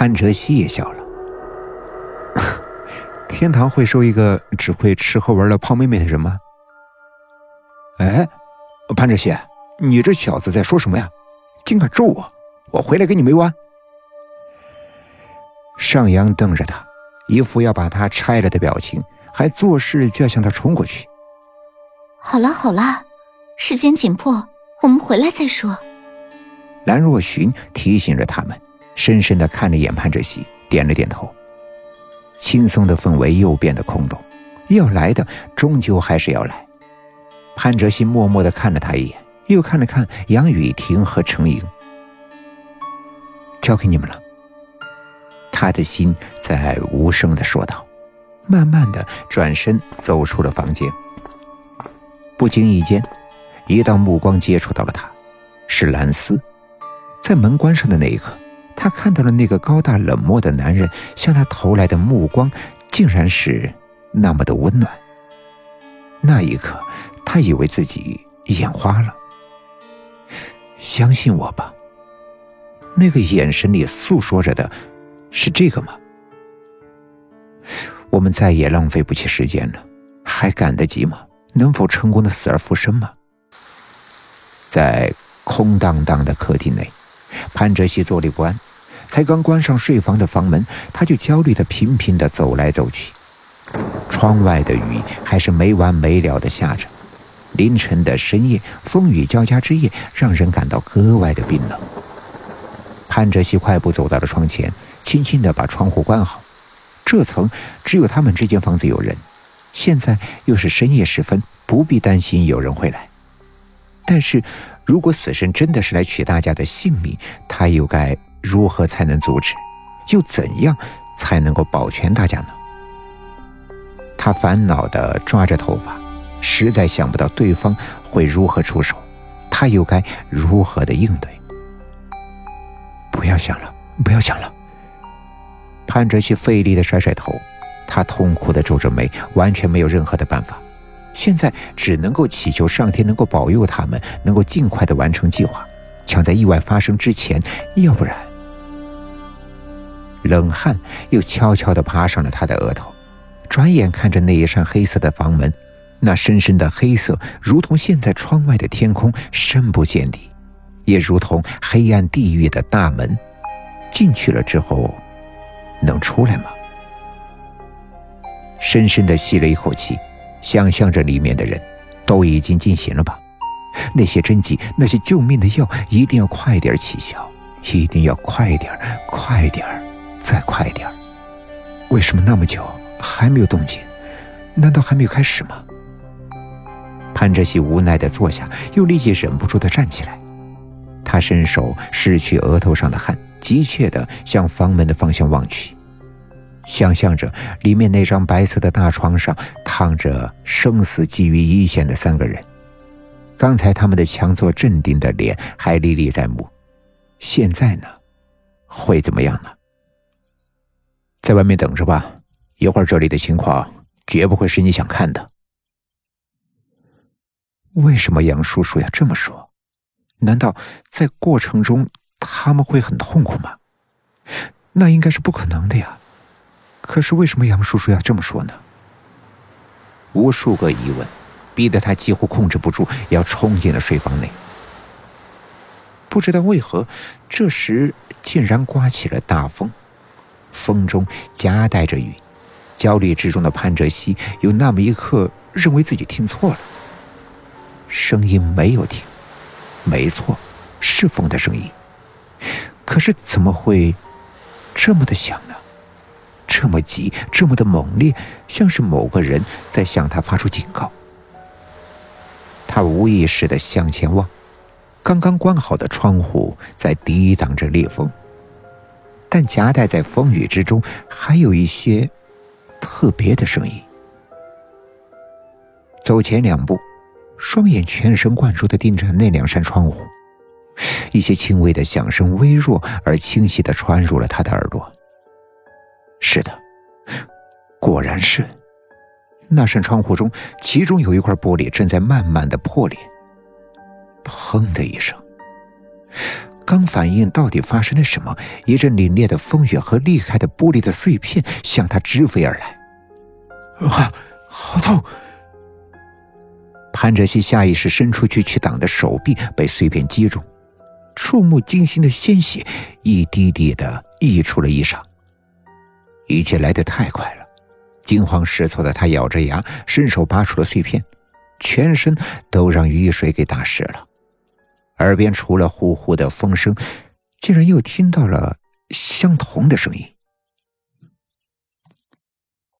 潘哲熙也笑了。天堂会收一个只会吃喝玩乐胖妹妹的人吗？哎，潘哲熙，你这小子在说什么呀？竟敢咒我！我回来跟你没完！上扬瞪着他，一副要把他拆了的表情，还作势就要向他冲过去。好了好了，时间紧迫，我们回来再说。兰若寻提醒着他们，深深的看了眼潘哲熙，点了点头。轻松的氛围又变得空洞，要来的终究还是要来。潘哲熙默默的看了他一眼，又看了看杨雨婷和程莹，交给你们了。他的心在无声的说道，慢慢的转身走出了房间。不经意间，一道目光接触到了他，是蓝斯。在门关上的那一刻，他看到了那个高大冷漠的男人向他投来的目光，竟然是那么的温暖。那一刻，他以为自己眼花了。相信我吧。那个眼神里诉说着的，是这个吗？我们再也浪费不起时间了，还赶得及吗？能否成功的死而复生吗？在空荡荡的客厅内，潘哲熙坐立不安。才刚关上睡房的房门，他就焦虑的频频的走来走去。窗外的雨还是没完没了的下着。凌晨的深夜，风雨交加之夜，让人感到格外的冰冷。潘哲熙快步走到了窗前，轻轻的把窗户关好。这层只有他们这间房子有人。现在又是深夜时分，不必担心有人会来。但是，如果死神真的是来取大家的性命，他又该如何才能阻止？又怎样才能够保全大家呢？他烦恼地抓着头发，实在想不到对方会如何出手，他又该如何的应对？不要想了，不要想了。潘哲熙费力地甩甩头。他痛苦的皱着眉，完全没有任何的办法，现在只能够祈求上天能够保佑他们，能够尽快的完成计划，抢在意外发生之前，要不然……冷汗又悄悄地爬上了他的额头，转眼看着那一扇黑色的房门，那深深的黑色，如同现在窗外的天空，深不见底，也如同黑暗地狱的大门，进去了之后，能出来吗？深深的吸了一口气，想象着里面的人，都已经进行了吧？那些针剂，那些救命的药，一定要快点起效，一定要快点快点再快点为什么那么久还没有动静？难道还没有开始吗？潘哲熙无奈的坐下，又立即忍不住的站起来。他伸手拭去额头上的汗，急切的向房门的方向望去。想象着里面那张白色的大床上躺着生死寄于一线的三个人，刚才他们的强作镇定的脸还历历在目，现在呢，会怎么样呢？在外面等着吧，一会儿这里的情况绝不会是你想看的。为什么杨叔叔要这么说？难道在过程中他们会很痛苦吗？那应该是不可能的呀。可是为什么杨叔叔要这么说呢？无数个疑问，逼得他几乎控制不住，要冲进了睡房内。不知道为何，这时竟然刮起了大风，风中夹带着雨。焦虑之中的潘哲熙有那么一刻认为自己听错了，声音没有停，没错，是风的声音。可是怎么会这么的响呢？这么急，这么的猛烈，像是某个人在向他发出警告。他无意识的向前望，刚刚关好的窗户在抵挡着烈风，但夹带在风雨之中，还有一些特别的声音。走前两步，双眼全神贯注的盯着那两扇窗户，一些轻微的响声，微弱而清晰的传入了他的耳朵。是的，果然是。那扇窗户中，其中有一块玻璃正在慢慢的破裂。砰的一声，刚反应到底发生了什么，一阵凛冽的风雨和厉害的玻璃的碎片向他直飞而来。啊，好痛！潘哲熙下意识伸出去去挡的手臂被碎片击中，触目惊心的鲜血一滴滴的溢出了衣裳。一切来得太快了，惊慌失措的他咬着牙，伸手拔出了碎片，全身都让雨水给打湿了。耳边除了呼呼的风声，竟然又听到了相同的声音。